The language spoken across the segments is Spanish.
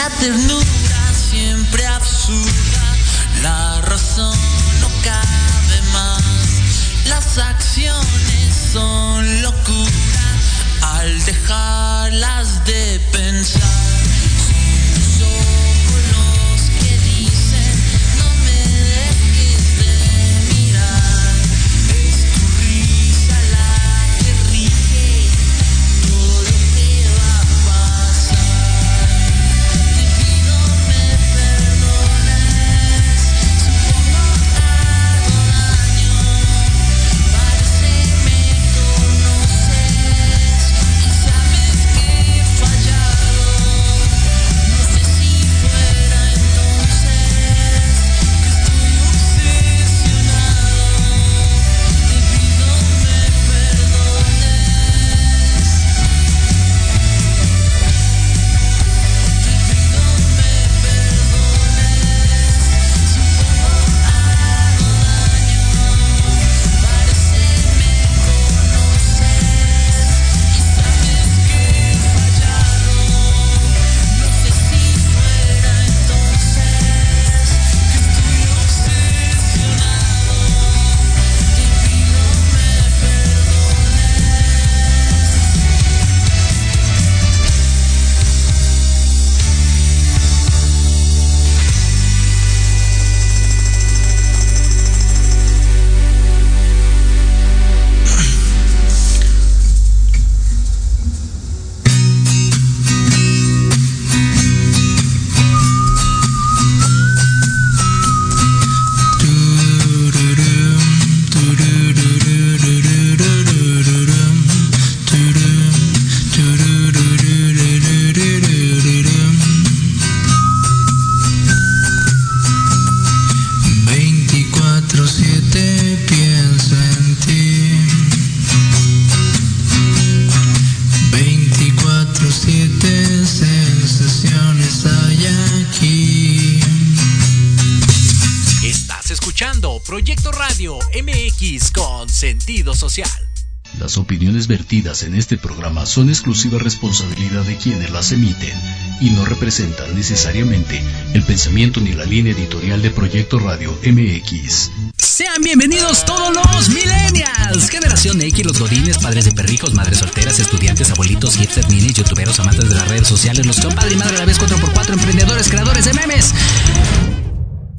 La ternura siempre en este programa son exclusiva responsabilidad de quienes las emiten y no representan necesariamente el pensamiento ni la línea editorial de Proyecto Radio MX. Sean bienvenidos todos los millennials, generación X, los godines, padres de perrijos, madres solteras, estudiantes, abuelitos, hipster, minis, youtuberos, amantes de las redes sociales, los compadre y madre a la vez 4x4, emprendedores, creadores de memes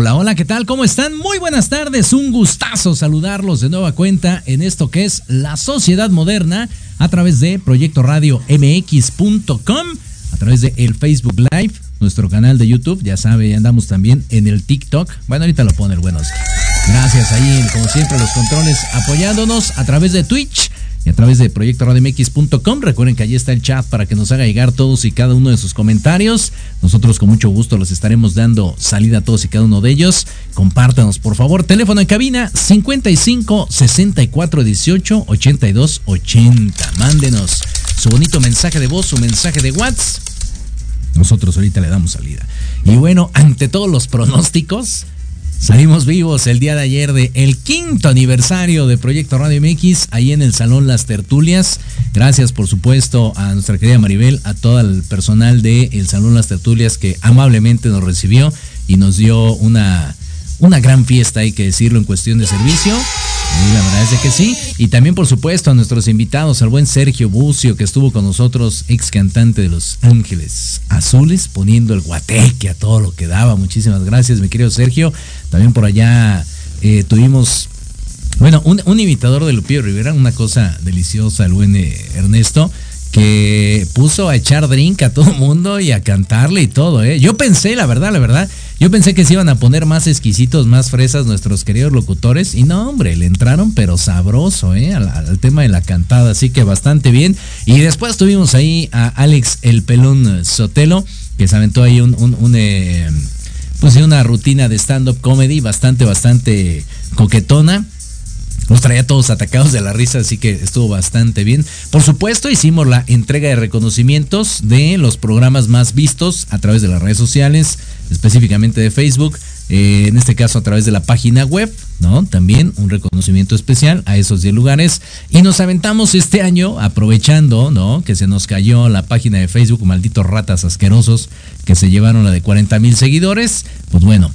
Hola, hola, ¿qué tal? ¿Cómo están? Muy buenas tardes, un gustazo saludarlos de nueva cuenta en esto que es la sociedad moderna a través de Proyecto Radio MX.com, a través de el Facebook Live, nuestro canal de YouTube, ya sabe, andamos también en el TikTok. Bueno, ahorita lo pone el buenos. Gracias ahí, como siempre, los controles apoyándonos a través de Twitch a través de proyectoradmx.com. Recuerden que allí está el chat para que nos haga llegar todos y cada uno de sus comentarios. Nosotros con mucho gusto los estaremos dando salida a todos y cada uno de ellos. Compártanos, por favor. Teléfono en cabina 55 64 18 82 80. Mándenos su bonito mensaje de voz, su mensaje de WhatsApp. Nosotros ahorita le damos salida. Y bueno, ante todos los pronósticos, Salimos vivos el día de ayer de el quinto aniversario de Proyecto Radio MX, ahí en el Salón Las Tertulias. Gracias, por supuesto, a nuestra querida Maribel, a todo el personal del el Salón Las Tertulias que amablemente nos recibió y nos dio una, una gran fiesta, hay que decirlo, en cuestión de servicio. La verdad es que sí. Y también, por supuesto, a nuestros invitados, al buen Sergio Bucio, que estuvo con nosotros, ex cantante de Los Ángeles Azules, poniendo el guateque a todo lo que daba. Muchísimas gracias, mi querido Sergio. También por allá eh, tuvimos, bueno, un, imitador de Lupillo Rivera, una cosa deliciosa, el buen eh, Ernesto que puso a echar drink a todo mundo y a cantarle y todo, ¿eh? Yo pensé, la verdad, la verdad, yo pensé que se iban a poner más exquisitos, más fresas nuestros queridos locutores y no, hombre, le entraron pero sabroso, ¿eh? Al, tema de la cantada, así que bastante bien. Y después tuvimos ahí a Alex el Pelón Sotelo, que se aventó ahí un, un, eh, pues una rutina de stand-up comedy bastante, bastante coquetona nos traía todos atacados de la risa, así que estuvo bastante bien. Por supuesto, hicimos la entrega de reconocimientos de los programas más vistos a través de las redes sociales, específicamente de Facebook. Eh, en este caso a través de la página web, ¿no? También un reconocimiento especial a esos 10 lugares. Y nos aventamos este año, aprovechando, ¿no? Que se nos cayó la página de Facebook, malditos ratas asquerosos, que se llevaron la de 40 mil seguidores. Pues bueno,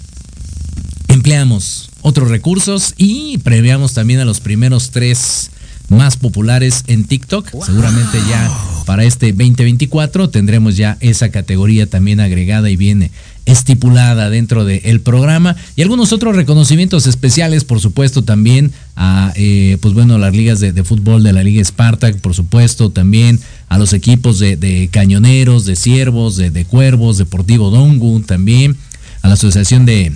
empleamos otros recursos y previamos también a los primeros tres más populares en TikTok. Seguramente ya para este 2024 tendremos ya esa categoría también agregada y viene estipulada dentro del programa y algunos otros reconocimientos especiales, por supuesto, también a, eh, pues bueno, las ligas de, fútbol de la Liga Spartak, por supuesto, también a los equipos de, cañoneros, de ciervos, de, de cuervos, Deportivo Dongu, también a la Asociación de,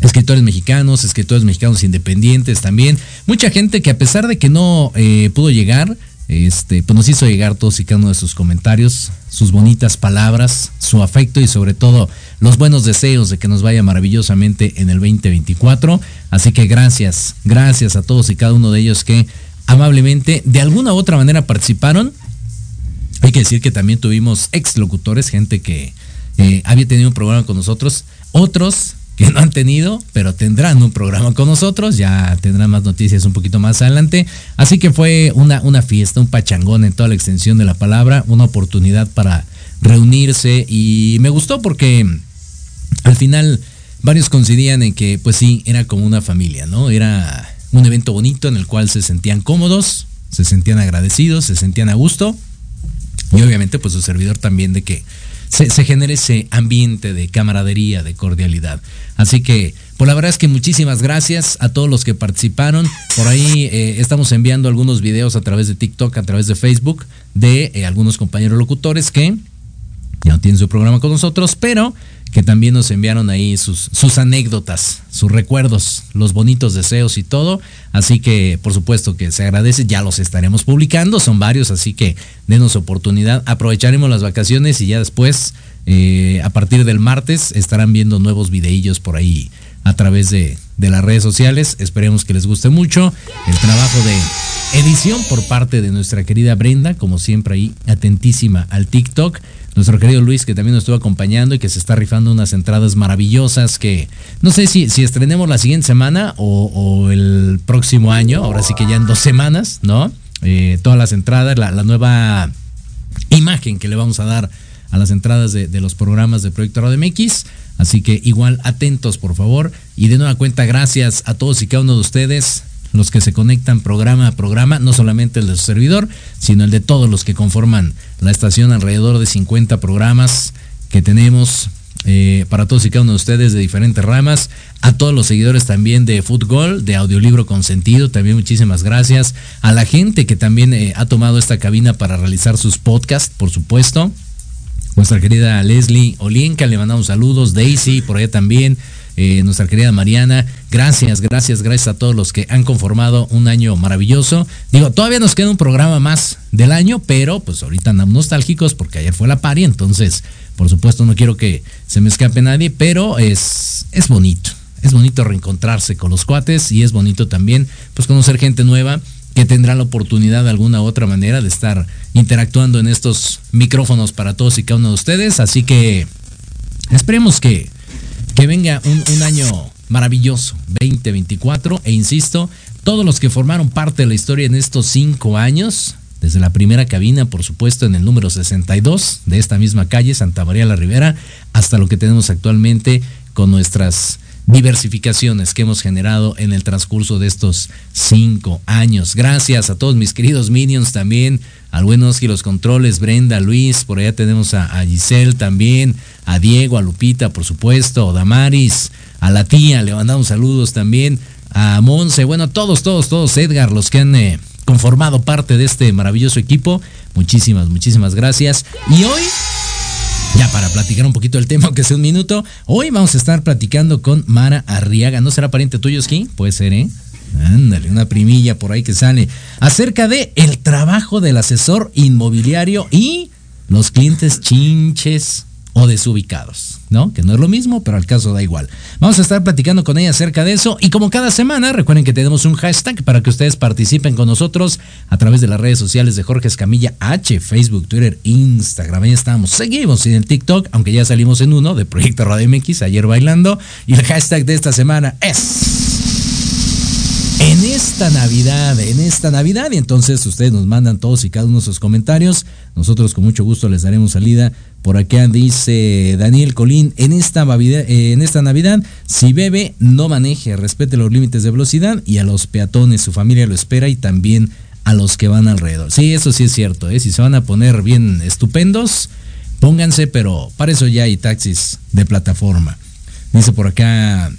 escritores mexicanos, escritores mexicanos independientes también. Mucha gente que a pesar de que no eh, pudo llegar, este, pues nos hizo llegar todos y cada uno de sus comentarios, sus bonitas palabras, su afecto y sobre todo los buenos deseos de que nos vaya maravillosamente en el 2024. Así que gracias, gracias a todos y cada uno de ellos que amablemente de alguna u otra manera participaron. Hay que decir que también tuvimos ex locutores, gente que eh, había tenido un programa con nosotros, otros que no han tenido, pero tendrán un programa con nosotros, ya tendrán más noticias un poquito más adelante. Así que fue una, una fiesta, un pachangón en toda la extensión de la palabra, una oportunidad para reunirse y me gustó porque al final varios coincidían en que pues sí, era como una familia, ¿no? Era un evento bonito en el cual se sentían cómodos, se sentían agradecidos, se sentían a gusto y obviamente pues su servidor también de que se, se genere ese ambiente de camaradería, de cordialidad. Así que, pues la verdad es que muchísimas gracias a todos los que participaron. Por ahí eh, estamos enviando algunos videos a través de TikTok, a través de Facebook, de eh, algunos compañeros locutores que ya no tienen su programa con nosotros, pero que también nos enviaron ahí sus, anécdotas, sus recuerdos, los bonitos deseos y todo. Así que por supuesto que se agradece, ya los estaremos publicando, son varios, así que denos oportunidad, aprovecharemos las vacaciones y ya después, eh, a partir del martes, estarán viendo nuevos videillos por ahí a través de, de las redes sociales. Esperemos que les guste mucho el trabajo de edición por parte de nuestra querida Brenda, como siempre ahí atentísima al TikTok nuestro querido Luis que también nos estuvo acompañando y que se está rifando unas entradas maravillosas que no sé si, si estrenemos la siguiente semana o, el próximo año, ahora sí que ya en dos semanas, ¿no? Eh, todas las entradas, la, nueva imagen que le vamos a dar a las entradas de, de los programas de Proyecto Radio MX. Así que igual atentos por favor y de nueva cuenta gracias a todos y cada uno de ustedes los que se conectan programa a programa, no solamente el de su servidor, sino el de todos los que conforman la estación, alrededor de 50 programas que tenemos eh, para todos y cada uno de ustedes de diferentes ramas, a todos los seguidores también de Fútbol, de Audiolibro Consentido, también muchísimas gracias, a la gente que también eh, ha tomado esta cabina para realizar sus podcasts, por supuesto, nuestra querida Leslie Olinka, le mandamos saludos, Daisy, por allá también, eh, nuestra querida Mariana. Gracias, gracias, gracias a todos los que han conformado un año maravilloso. Digo, todavía nos queda un programa más del año, pero pues ahorita andamos nostálgicos porque ayer fue la pari, entonces, por supuesto, no quiero que se me escape nadie, pero es, es bonito. Es bonito reencontrarse con los cuates y es bonito también pues conocer gente nueva que tendrá la oportunidad de alguna u otra manera de estar interactuando en estos micrófonos para todos y cada uno de ustedes. Así que esperemos que que venga un, año maravilloso, 2024, e insisto, todos los que formaron parte de la historia en estos cinco años, desde la primera cabina, por supuesto, en el número 62 de esta misma calle, Santa María la Ribera, hasta lo que tenemos actualmente con nuestras diversificaciones que hemos generado en el transcurso de estos cinco años. Gracias a todos mis queridos minions también, al buen Oski los controles, Brenda, Luis, por allá tenemos a, Giselle también, a Diego, a Lupita, por supuesto, a Damaris, a la tía, le mandamos saludos también, a Monse, bueno, todos, todos, todos, Edgar, los que han eh, conformado parte de este maravilloso equipo. Muchísimas, muchísimas gracias. Y hoy ya para platicar un poquito del tema, aunque sea un minuto, hoy vamos a estar platicando con Mara Arriaga. ¿No será pariente tuyo, Ski? Puede ser, ¿eh? Ándale, una primilla por ahí que sale. Acerca de el trabajo del asesor inmobiliario y los clientes chinches o desubicados, ¿no? Que no es lo mismo, pero al caso da igual. Vamos a estar platicando con ella acerca de eso y como cada semana, recuerden que tenemos un hashtag para que ustedes participen con nosotros a través de las redes sociales de Jorge Escamilla H, Facebook, Twitter, Instagram. Ahí estamos. Seguimos en el TikTok, aunque ya salimos en uno de Proyecto Radio MX ayer bailando y el hashtag de esta semana es en esta Navidad, en esta Navidad. Y entonces ustedes nos mandan todos y cada uno sus comentarios. Nosotros con mucho gusto les daremos salida. Por acá dice Daniel Colín, en esta, Navidad, eh, en esta Navidad, si bebe, no maneje, respete los límites de velocidad y a los peatones, su familia lo espera y también a los que van alrededor. Sí, eso sí es cierto, ¿eh? si se van a poner bien estupendos, pónganse, pero para eso ya hay taxis de plataforma. Dice por acá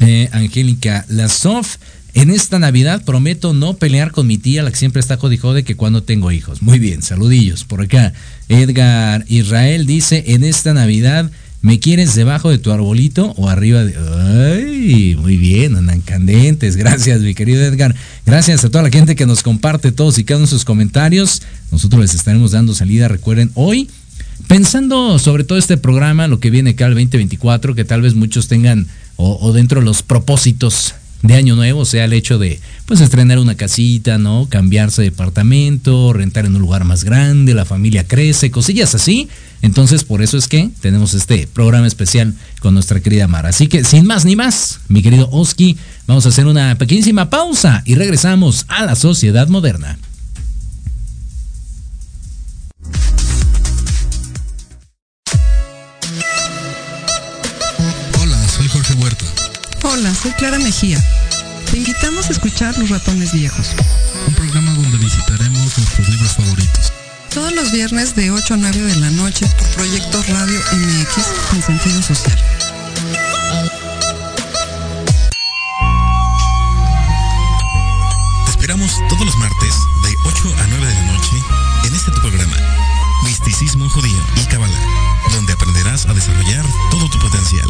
eh, Angélica Lasoff. En esta Navidad prometo no pelear con mi tía, la que siempre está jodido de que cuando tengo hijos. Muy bien, saludillos. Por acá, Edgar Israel dice, en esta Navidad, ¿me quieres debajo de tu arbolito o arriba de... Ay, muy bien, andan candentes. Gracias, mi querido Edgar. Gracias a toda la gente que nos comparte todos y cada uno de sus comentarios. Nosotros les estaremos dando salida, recuerden, hoy. Pensando sobre todo este programa, lo que viene acá el 2024, que tal vez muchos tengan, o, o dentro de los propósitos de año nuevo, sea, el hecho de pues estrenar una casita, ¿no? Cambiarse de departamento, rentar en un lugar más grande, la familia crece, cosillas así. Entonces, por eso es que tenemos este programa especial con nuestra querida Mara. Así que, sin más ni más, mi querido Oski, vamos a hacer una pequeñísima pausa y regresamos a la sociedad moderna. Hola, soy Clara Mejía. Te invitamos a escuchar Los Ratones Viejos. Un programa donde visitaremos nuestros libros favoritos. Todos los viernes de 8 a 9 de la noche por Proyecto Radio MX con sentido social. Te esperamos todos los martes de 8 a 9 de la noche en este tu programa, Misticismo Judío y Kabbalah, donde aprenderás a desarrollar todo tu potencial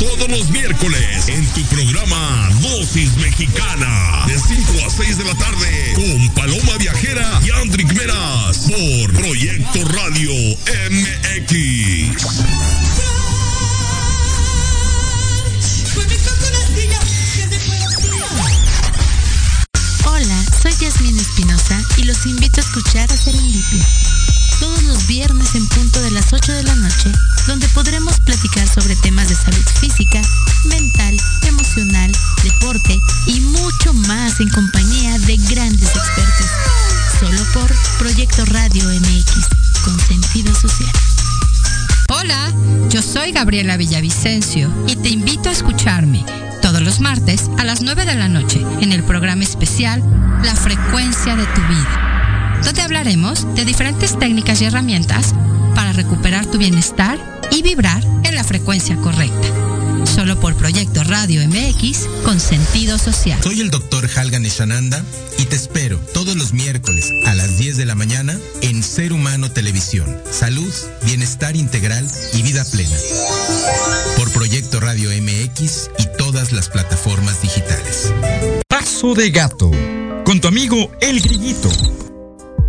todos los miércoles en tu programa Dosis Mexicana de 5 a 6 de la tarde con Paloma Viajera y Andrick Meras por Proyecto Radio MX. Hola, soy Yasmin Espinosa y los invito a escuchar Serendipia. Todos los viernes en punto de las 8 de la noche, donde podremos platicar sobre temas de salud física, mental, emocional, deporte y mucho más en compañía de grandes expertos. Solo por Proyecto Radio MX, con sentido social. Hola, yo soy Gabriela Villavicencio y te invito a escucharme todos los martes a las 9 de la noche en el programa especial La frecuencia de tu vida, donde hablaremos de diferentes técnicas y herramientas para recuperar tu bienestar y vibrar en la frecuencia correcta. Solo por Proyecto Radio MX con sentido social. Soy el doctor Halgan Eshananda y te espero todos los miércoles a las 10 de la mañana en Ser Humano Televisión. Salud, bienestar integral y vida plena. Por Proyecto Radio MX y todas las plataformas digitales. Paso de gato, con tu amigo El Grillito.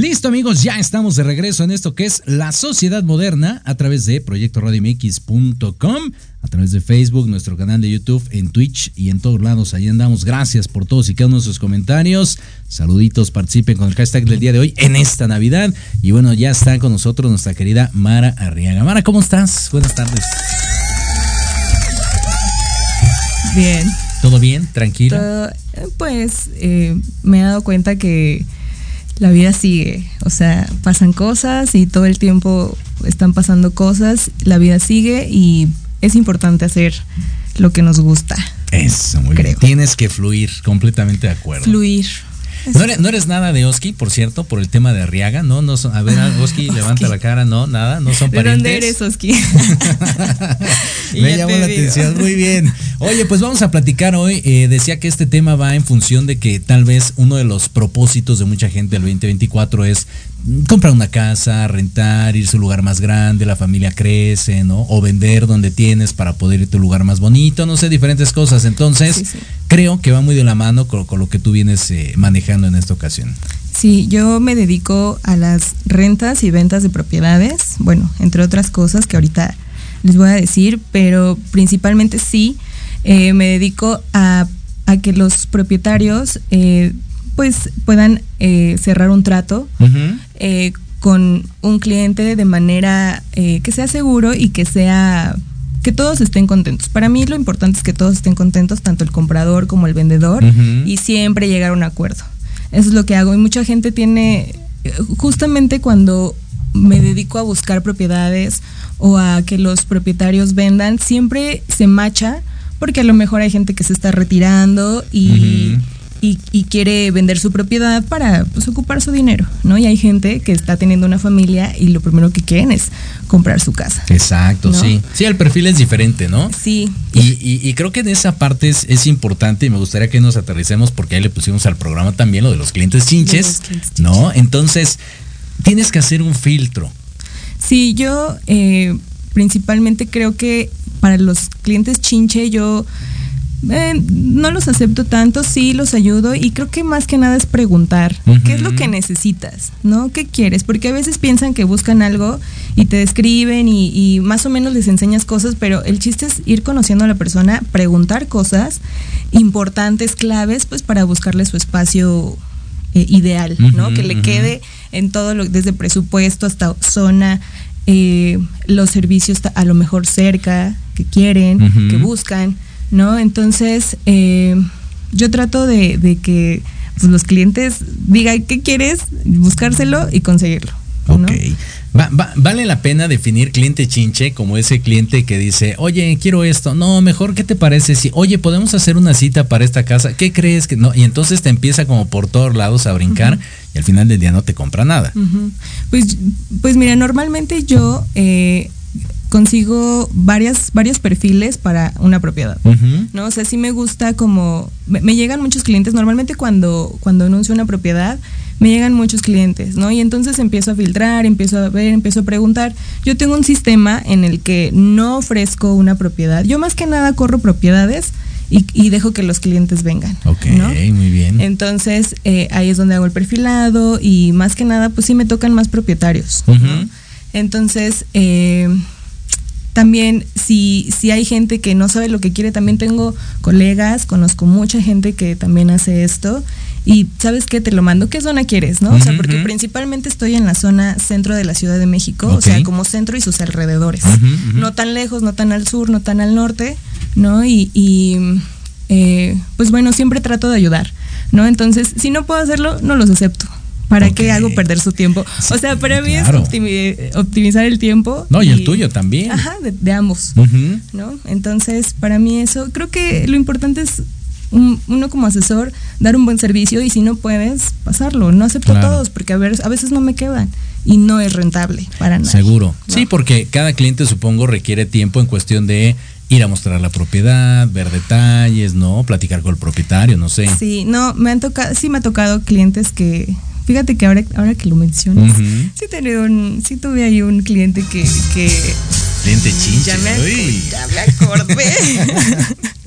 Listo amigos, ya estamos de regreso en esto que es la sociedad moderna a través de proyectoradiomx.com, a través de Facebook, nuestro canal de YouTube, en Twitch y en todos lados. Ahí andamos. Gracias por todos y cada uno de sus comentarios. Saluditos, participen con el hashtag del día de hoy en esta Navidad. Y bueno, ya está con nosotros nuestra querida Mara Arriaga. Mara, ¿cómo estás? Buenas tardes. Bien. ¿Todo bien? ¿Tranquilo? pues eh, me he dado cuenta que la vida sigue, o sea, pasan cosas y todo el tiempo están pasando cosas, la vida sigue y es importante hacer lo que nos gusta. Eso, muy bien. Tienes que fluir, completamente de acuerdo. Fluir. No eres, nada de Oski, por cierto, por el tema de Arriaga, ¿no? no a ver, ah, Oski, levanta la cara, no, nada, no son parientes. ¿De dónde eres, Oski? Me llamó la atención, muy bien. Oye, pues vamos a platicar hoy. Eh, decía que este tema va en función de que tal vez uno de los propósitos de mucha gente del 2024 es comprar una casa, rentar, irse a un lugar más grande, la familia crece, ¿no? O vender donde tienes para poder irte a un lugar más bonito, no sé, diferentes cosas. Entonces, creo que va muy de la mano con, lo que tú vienes eh, manejando en esta ocasión. Sí, yo me dedico a las rentas y ventas de propiedades, bueno, entre otras cosas que ahorita les voy a decir, pero principalmente sí, eh, me dedico a, que los propietarios eh, pues puedan eh, cerrar un trato eh, con un cliente de manera eh, que sea seguro y que sea que todos estén contentos. Para mí lo importante es que todos estén contentos, tanto el comprador como el vendedor, y siempre llegar a un acuerdo. Eso es lo que hago. Y mucha gente tiene, justamente cuando me dedico a buscar propiedades o a que los propietarios vendan, siempre se macha, porque a lo mejor hay gente que se está retirando y y, quiere vender su propiedad para pues, ocupar su dinero, ¿no? Y hay gente que está teniendo una familia y lo primero que quieren es comprar su casa. Exacto, sí. Sí, el perfil es diferente, ¿no? Sí. Y, creo que en esa parte es, importante y me gustaría que nos aterricemos porque ahí le pusimos al programa también lo de los clientes chinches, ¿no? Entonces, tienes que hacer un filtro. Sí, yo eh, principalmente creo que para los clientes chinche yo eh, no los acepto tanto, sí los ayudo y creo que más que nada es preguntar qué es lo que necesitas, ¿no? ¿Qué quieres? Porque a veces piensan que buscan algo y te describen y, más o menos les enseñas cosas, pero el chiste es ir conociendo a la persona, preguntar cosas importantes, claves, pues para buscarle su espacio eh, ideal, ¿no? que le quede en todo lo, desde presupuesto hasta zona, eh, los servicios a lo mejor cerca, que quieren, que buscan. ¿No? Entonces, eh, yo trato de, que pues, los clientes digan qué quieres, buscárselo y conseguirlo. Ok. vale la pena definir cliente chinche como ese cliente que dice, oye, quiero esto. No, mejor, ¿qué te parece si, oye, podemos hacer una cita para esta casa? ¿Qué crees que no? Y entonces te empieza como por todos lados a brincar y al final del día no te compra nada. Pues, pues mira, normalmente yo eh, consigo varias, varios perfiles para una propiedad, ¿no? O sea, sí me gusta como, me, llegan muchos clientes, normalmente cuando, cuando anuncio una propiedad, me llegan muchos clientes, ¿no? Y entonces empiezo a filtrar, empiezo a ver, empiezo a preguntar. Yo tengo un sistema en el que no ofrezco una propiedad. Yo más que nada corro propiedades y, dejo que los clientes vengan. Ok, muy bien. Entonces eh, ahí es donde hago el perfilado y más que nada, pues sí me tocan más propietarios. Entonces, eh, también si, si hay gente que no sabe lo que quiere, también tengo colegas, conozco mucha gente que también hace esto. Y sabes qué, te lo mando, ¿qué zona quieres? ¿no? o sea, porque principalmente estoy en la zona centro de la Ciudad de México, o sea, como centro y sus alrededores. No tan lejos, no tan al sur, no tan al norte, ¿no? Y, y eh, pues bueno, siempre trato de ayudar, ¿no? Entonces, si no puedo hacerlo, no los acepto. ¿Para qué hago perder su tiempo? o sea, para mí es optimizar el tiempo. No, y, el tuyo también. Ajá, de, ambos. ¿No? Entonces, para mí eso, creo que lo importante es uno como asesor dar un buen servicio y si no puedes, pasarlo. No acepto todos porque a, ver, a veces no me quedan y no es rentable para nada. Seguro. Sí, porque cada cliente supongo requiere tiempo en cuestión de ir a mostrar la propiedad, ver detalles, ¿no? Platicar con el propietario, no sé. Sí, no, me han tocado, sí me ha tocado clientes que Fíjate que ahora, ahora que lo mencionas, sí, un, sí tuve ahí un cliente que... que cliente chinche. Ya me, ya me acordé.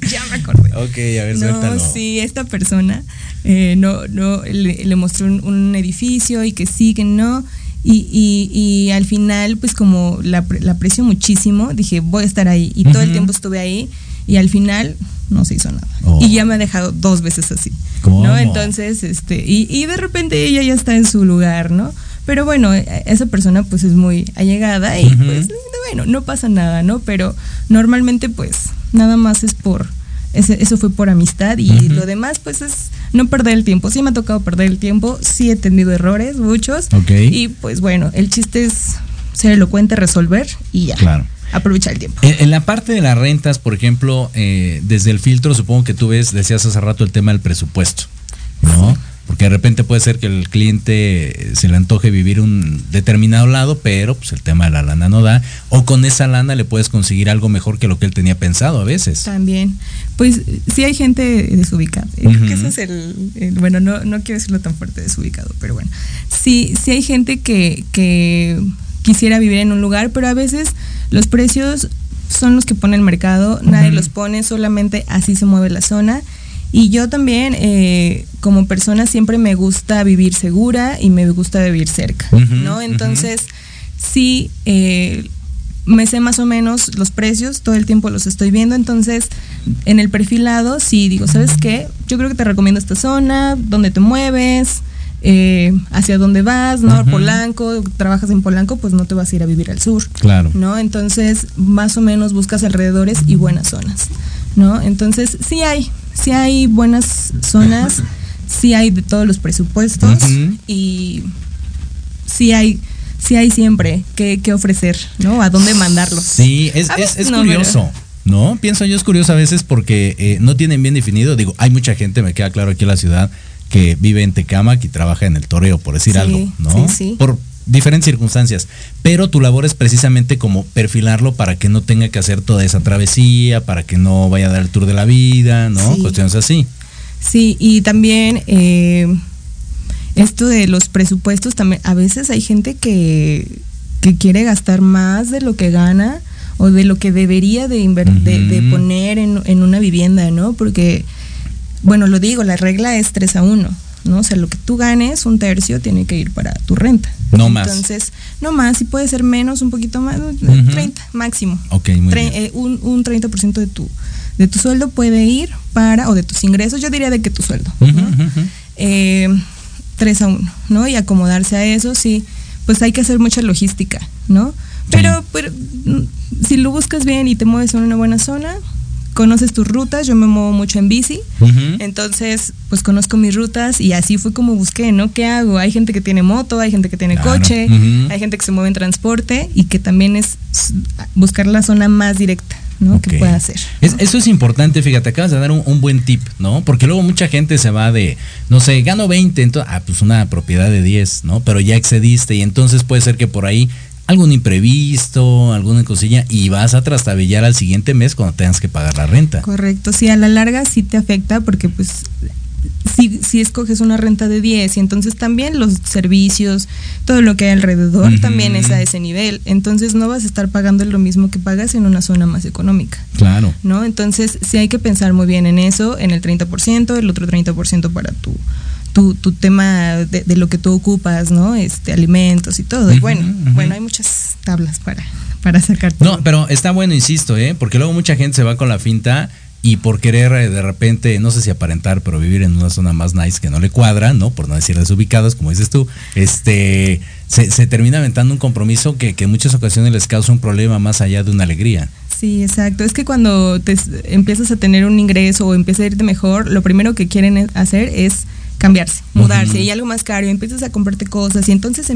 ya me acordé. Ok, a ver, no, Sí, esta persona eh, no, no, le, le mostré un, un edificio y que sí, que no. Y, y, y al final, pues como la, la, aprecio muchísimo, dije, voy a estar ahí. Y todo el tiempo estuve ahí y al final no se hizo nada. Oh. Y ya me ha dejado dos veces así. ¿Cómo? ¿No? Entonces, este, y, y de repente ella ya está en su lugar, ¿no? Pero bueno, e, esa persona pues es muy allegada y uh -huh. pues bueno, no pasa nada, ¿no? Pero normalmente pues nada más es por, ese, eso fue por amistad y uh -huh. lo demás pues es no perder el tiempo. Sí me ha tocado perder el tiempo, sí he tenido errores, muchos. Okay. Y pues bueno, el chiste es ser elocuente, resolver y ya. Claro. Aprovechar el tiempo. En, en, la parte de las rentas, por ejemplo, eh, desde el filtro, supongo que tú ves, decías hace rato el tema del presupuesto, ¿no? Porque de repente puede ser que el cliente se le antoje vivir un determinado lado, pero pues el tema de la lana no da. O con esa lana le puedes conseguir algo mejor que lo que él tenía pensado a veces. También. Pues sí hay gente desubicada. Uh -huh. ese es el, el, bueno, no, no quiero decirlo tan fuerte desubicado, pero bueno. Sí, sí hay gente que, que quisiera vivir en un lugar, pero a veces los precios son los que pone el mercado, uh -huh. nadie los pone, solamente así se mueve la zona. Y yo también, eh, como persona, siempre me gusta vivir segura y me gusta vivir cerca, uh -huh, ¿no? Entonces, uh -huh. sí, eh, me sé más o menos los precios, todo el tiempo los estoy viendo, entonces, en el perfilado, sí digo, ¿sabes qué? Yo creo que te recomiendo esta zona, donde te mueves, eh, hacia dónde vas, ¿no? -huh. Polanco, trabajas en Polanco, pues no te vas a ir a vivir al sur. Claro. ¿No? Entonces, más o menos buscas alrededores y buenas zonas, ¿no? Entonces, sí hay, sí hay buenas zonas, sí hay de todos los presupuestos y sí hay sí hay siempre que, que, ofrecer, ¿no? A dónde mandarlos. Sí, es, es, es no, curioso. ¿no? Pienso yo es curioso a veces porque eh, no tienen bien definido. Digo, hay mucha gente, me queda claro aquí en la ciudad, que vive en Tecamac y trabaja en el toreo, por decir sí, algo, ¿no? Sí, sí. Por diferentes circunstancias. Pero tu labor es precisamente como perfilarlo para que no tenga que hacer toda esa travesía, para que no vaya a dar el tour de la vida, ¿no? Cuestiones así. Sí, y también eh, esto de los presupuestos, también a veces hay gente que, que quiere gastar más de lo que gana o de lo que debería de, uh -huh. de, de poner en, en, una vivienda, ¿no? Porque bueno, lo digo, la regla es 3 a 1, ¿no? O sea, lo que tú ganes, un tercio, tiene que ir para tu renta. No más. Entonces, no más, si puede ser menos, un poquito más, uh -huh. 30 máximo. Ok, muy Tre bien. Eh, un, un 30% de tu, de tu sueldo puede ir para, o de tus ingresos, yo diría de que tu sueldo, uh -huh, ¿no? uh -huh. eh, 3 a 1, ¿no? Y acomodarse a eso, sí, pues hay que hacer mucha logística, ¿no? Pero, sí. pero mm, si lo buscas bien y te mueves en una buena zona, conoces tus rutas, yo me muevo mucho en bici, uh -huh. entonces pues conozco mis rutas y así fue como busqué, ¿no? ¿Qué hago? Hay gente que tiene moto, hay gente que tiene claro. coche, uh -huh. hay gente que se mueve en transporte y que también es buscar la zona más directa. ¿no? Okay. que pueda hacer. ¿no? Es, eso es importante, fíjate, acabas de dar un, un, buen tip, ¿no? Porque luego mucha gente se va de, no sé, gano 20, entonces, ah, pues una propiedad de 10, ¿no? Pero ya excediste y entonces puede ser que por ahí algún imprevisto, alguna cosilla y vas a trastabillar al siguiente mes cuando tengas que pagar la renta. Correcto, sí, a la larga sí te afecta porque pues si, si escoges una renta de 10 y entonces también los servicios, todo lo que hay alrededor uh -huh. también es a ese nivel, entonces no vas a estar pagando lo mismo que pagas en una zona más económica. Claro. ¿No? Entonces sí hay que pensar muy bien en eso, en el 30%, el otro 30% para tu tu, tu tema de, de, lo que tú ocupas, ¿no? Este, alimentos y todo. Uh -huh, y bueno, uh -huh. bueno, hay muchas tablas para, para sacar todo. No, pero está bueno, insisto, ¿eh? Porque luego mucha gente se va con la finta y por querer eh, de repente, no sé si aparentar, pero vivir en una zona más nice que no le cuadra, ¿no? Por no decir desubicados, como dices tú, este, se, se termina aventando un compromiso que, que en muchas ocasiones les causa un problema más allá de una alegría. Sí, exacto. Es que cuando te empiezas a tener un ingreso o empieza a irte mejor, lo primero que quieren hacer es cambiarse, mudarse uh -huh. y algo más caro y empiezas a comprarte cosas y entonces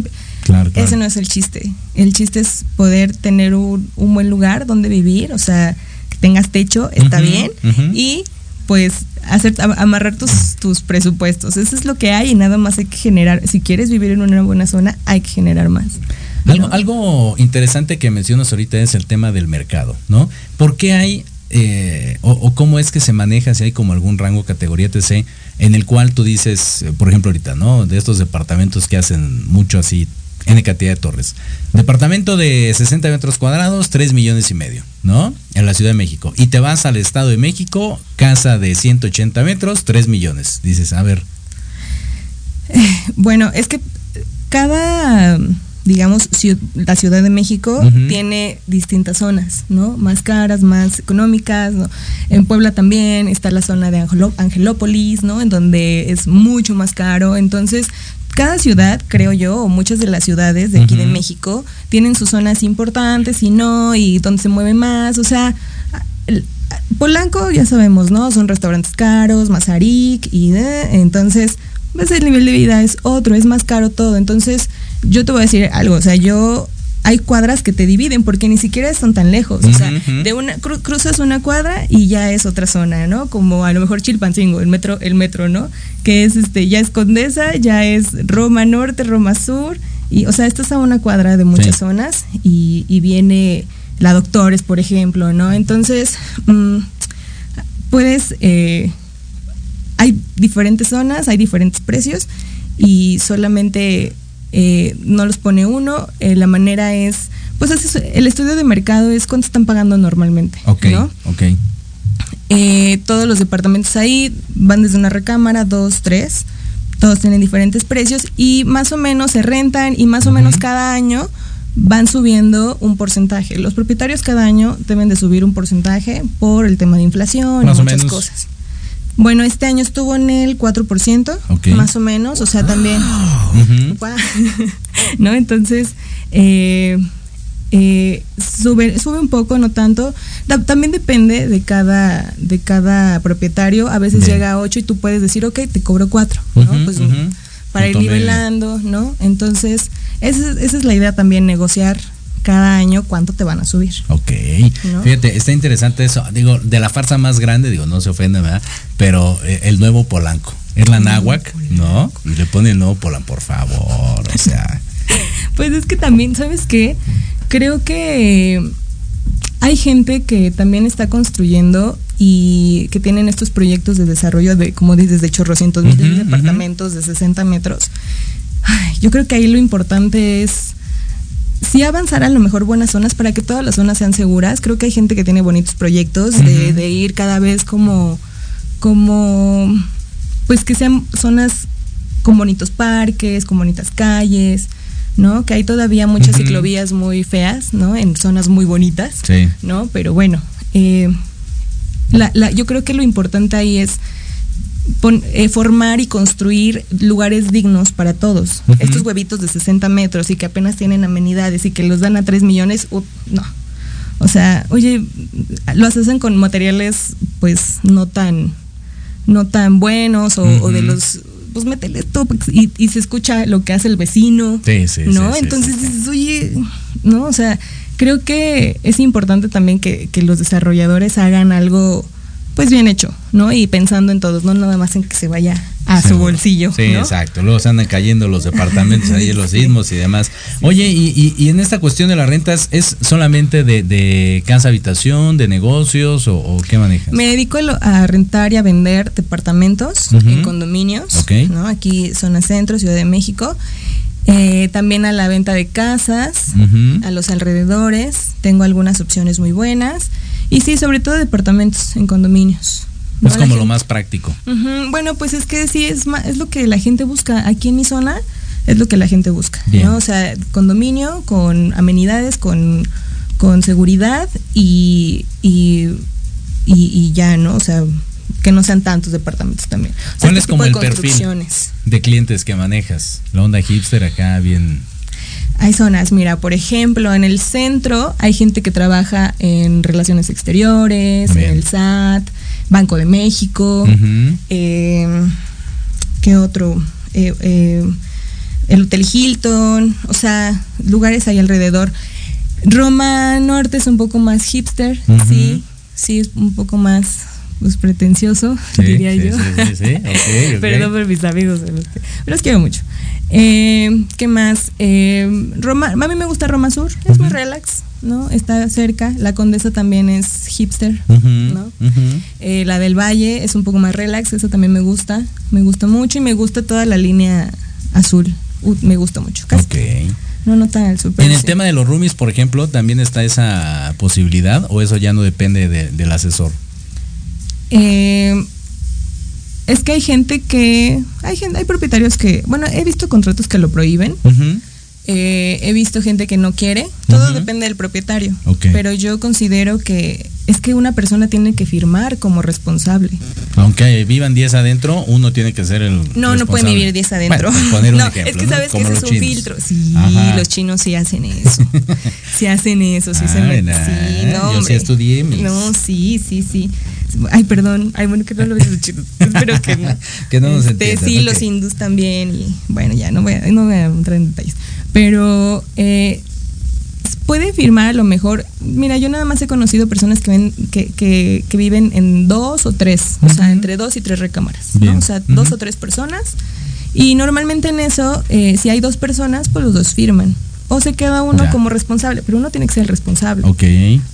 claro, claro. ese no es el chiste. El chiste es poder tener un, un buen lugar donde vivir, o sea, que tengas techo, está uh -huh, bien uh -huh. y pues hacer amarrar tus, tus presupuestos. Eso es lo que hay y nada más hay que generar. Si quieres vivir en una buena zona, hay que generar más. Algo, algo interesante que mencionas ahorita es el tema del mercado, ¿no? ¿Por qué hay eh, o, o, cómo es que se maneja, si hay como algún rango, categoría, etc., en el cual tú dices, eh, por ejemplo, ahorita, ¿no? De estos departamentos que hacen mucho así, N cantidad de torres. Departamento de 60 metros cuadrados, 3 millones y medio, ¿no? En la Ciudad de México. Y te vas al Estado de México, casa de 180 metros, 3 millones. Dices, a ver, Bueno, es que cada, digamos, la Ciudad de México tiene distintas zonas, ¿no? Más caras, más económicas, ¿no? En Puebla también está la zona de Angelópolis, ¿no? En donde es mucho más caro. Entonces, cada ciudad, creo yo, o muchas de las ciudades de aquí de México, tienen sus zonas importantes y no, y donde se mueve más. O sea, Polanco, ya sabemos, ¿no? Son restaurantes caros, Mazarik, y de, entonces pues el nivel de vida es otro, es más caro todo. Entonces, yo te voy a decir algo, o sea, yo hay cuadras que te dividen porque ni siquiera están tan lejos. o sea, de una cruzas una cuadra y ya es otra zona, ¿no? Como a lo mejor Chilpancingo, el metro, el metro, ¿no? Que es este, ya es Condesa, ya es Roma Norte, Roma Sur. Y, o sea, estás a una cuadra de muchas zonas y, viene la Doctores, por ejemplo, ¿no? Entonces, mm, puedes eh, hay diferentes zonas, hay diferentes precios y solamente eh, no los pone uno. Eh, la manera es, pues el estudio de mercado es cuánto están pagando normalmente. Ok, ¿no? ok. Eh, todos los departamentos ahí van desde una recámara, dos, tres. Todos tienen diferentes precios y más o menos se rentan y más o menos cada año van subiendo un porcentaje. Los propietarios cada año deben de subir un porcentaje por el tema de inflación y muchas cosas. Bueno, este año estuvo en el 4%, más o menos, o sea, también... ¿No? Entonces, eh, eh, sube, sube un poco, no tanto. también depende de cada, de cada propietario. A veces llega a 8 y tú puedes decir, ok, te cobro 4, ¿no? pues para ir nivelando, ¿no? Entonces, esa, esa es la idea también, negociar cada año cuánto te van a subir. Ok. Fíjate, está interesante eso. Digo, de la farsa más grande, digo, no se ofende, ¿verdad? Pero eh, el nuevo Polanco. Es la náhuac, ¿no? Y le pone el nuevo Polanco, por favor. O sea. pues es que también, ¿sabes qué? Creo que hay gente que también está construyendo y que tienen estos proyectos de desarrollo de, como dices, de chorrocientos mil departamentos de 60 metros. yo creo que ahí lo importante es sí avanzar a lo mejor buenas zonas para que todas las zonas sean seguras. Creo que hay gente que tiene bonitos proyectos de, ir cada vez como, como, pues que sean zonas con bonitos parques, con bonitas calles, ¿no? Que hay todavía muchas ciclovías muy feas, ¿no? En zonas muy bonitas, sí. ¿no? Pero bueno, eh, yo creo que lo importante ahí es eh, formar y construir lugares dignos para todos. Estos huevitos de 60 metros y que apenas tienen amenidades y que los dan a 3 millones, no. O sea, oye, los hacen con materiales pues no tan, no tan buenos o, de los pues métele esto pues, y, se escucha lo que hace el vecino, sí, sí, ¿no? Entonces dices, oye, ¿no? O sea, creo que es importante también que, que los desarrolladores hagan algo pues bien hecho, ¿no? Y pensando en todos, no nada más en que se vaya a su bolsillo. Sí, exacto. Luego se andan cayendo los departamentos ahí, los sismos y demás. Oye, y, en esta cuestión de las rentas, ¿es solamente de, casa habitación, de negocios o, qué manejas? Me dedico a rentar y a vender departamentos en condominios, ¿no? Aquí zona centro, Ciudad de México. Eh, también a la venta de casas, a los alrededores. Tengo algunas opciones muy buenas. Y sí, sobre todo departamentos en condominios. Es como lo más práctico. Bueno, pues es que sí, es, es lo que la gente busca. Aquí en mi zona es lo que la gente busca. ¿no? O sea, condominio con amenidades, con, con seguridad y, y, y, ya, ¿no? O sea, que no sean tantos departamentos también. ¿Cuál es como el perfil de clientes que manejas? La onda hipster acá bien hay zonas, mira, por ejemplo, en el centro hay gente que trabaja en relaciones exteriores, en el SAT, Banco de México, em, ¿qué otro? Eh, eh, el Hotel Hilton, o sea, lugares ahí alrededor. Roma Norte es un poco más hipster, sí, sí, es un poco más pues, pretencioso, diría yo. Sí, sí, Perdón por mis amigos, pero los quiero mucho. Eh, ¿Qué más? Eh, Roma, a mí me gusta Roma Sur, es muy relax, ¿no? Está cerca. La Condesa también es hipster, ¿no? Eh, la del Valle es un poco más relax, eso también me gusta, me gusta mucho y me gusta toda la línea azul, me gusta mucho. Casi. No, no tan al En el tema de los roomies, por ejemplo, ¿también está esa posibilidad o eso ya no depende del asesor? Eh, Es que hay gente que, hay gente, hay propietarios que, bueno, he visto contratos que lo prohíben. Eh, he visto gente que no quiere, todo depende del propietario. Pero yo considero que es que una persona tiene que firmar como responsable. Aunque vivan 10 adentro, uno tiene que ser el. No, no puede vivir 10 adentro. no, es que sabes que ese es un filtro. Sí, los chinos sí hacen eso. sí hacen eso, sí se meten. Sí, no, yo sí estudié mis... No, sí, sí, sí. Ay, perdón. Ay, bueno, que no lo ves de chinos. Espero que no. que no nos este, Sí, los hindús también. Y bueno, ya no voy a, no voy a entrar en detalles. Pero eh, puede firmar a lo mejor. Mira, yo nada más he conocido personas que, ven, que, que, que viven en dos o tres, o sea, entre dos y tres recámaras, ¿no? O sea, dos o tres personas. Y normalmente en eso, eh, si hay dos personas, pues los dos firman. O se queda uno como responsable, pero uno tiene que ser el responsable. Ok.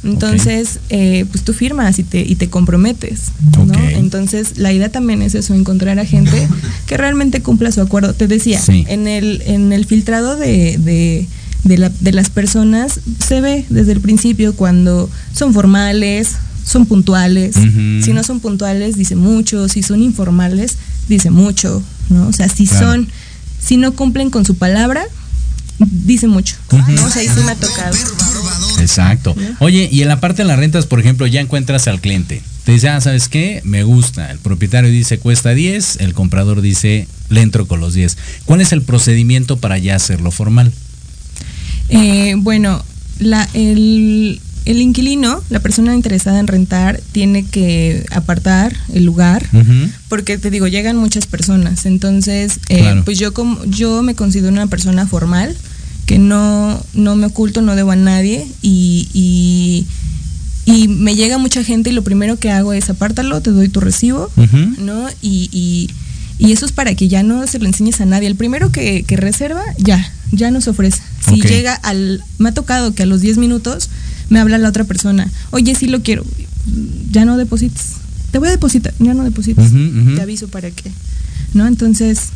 Entonces, Eh, pues tú firmas y te, y te comprometes. ¿no? Entonces, la idea también es eso, encontrar a gente que realmente cumpla su acuerdo. Te decía, en, el, en el filtrado de, de de, la, de las personas se ve desde el principio cuando son formales, son puntuales. Si no son puntuales, dice mucho. Si son informales, dice mucho. ¿no? O sea, si son, si no cumplen con su palabra, dice mucho. ¿no? O sea, ahí sí me ha tocado. Exacto. Oye, y en la parte de las rentas, por ejemplo, ya encuentras al cliente. Te dice, ah, ¿sabes qué? Me gusta. El propietario dice cuesta 10, el comprador dice le entro con los 10. ¿Cuál es el procedimiento para ya hacerlo formal? Eh, bueno, la, el, inquilino, la persona interesada en rentar, tiene que apartar el lugar, porque te digo, llegan muchas personas. Entonces, eh, pues yo, como, yo me considero una persona formal, que no, no me oculto, no debo a nadie y, y, me llega mucha gente y lo primero que hago es apártalo, te doy tu recibo, ¿no? Y, y, eso es para que ya no se lo enseñes a nadie. El primero que, que reserva, ya, ya no se ofrece. Si llega al, me ha tocado que a los 10 minutos me habla la otra persona, oye, sí lo quiero, ya no deposites, te voy a depositar, ya no deposites, te aviso para qué, ¿no? Entonces,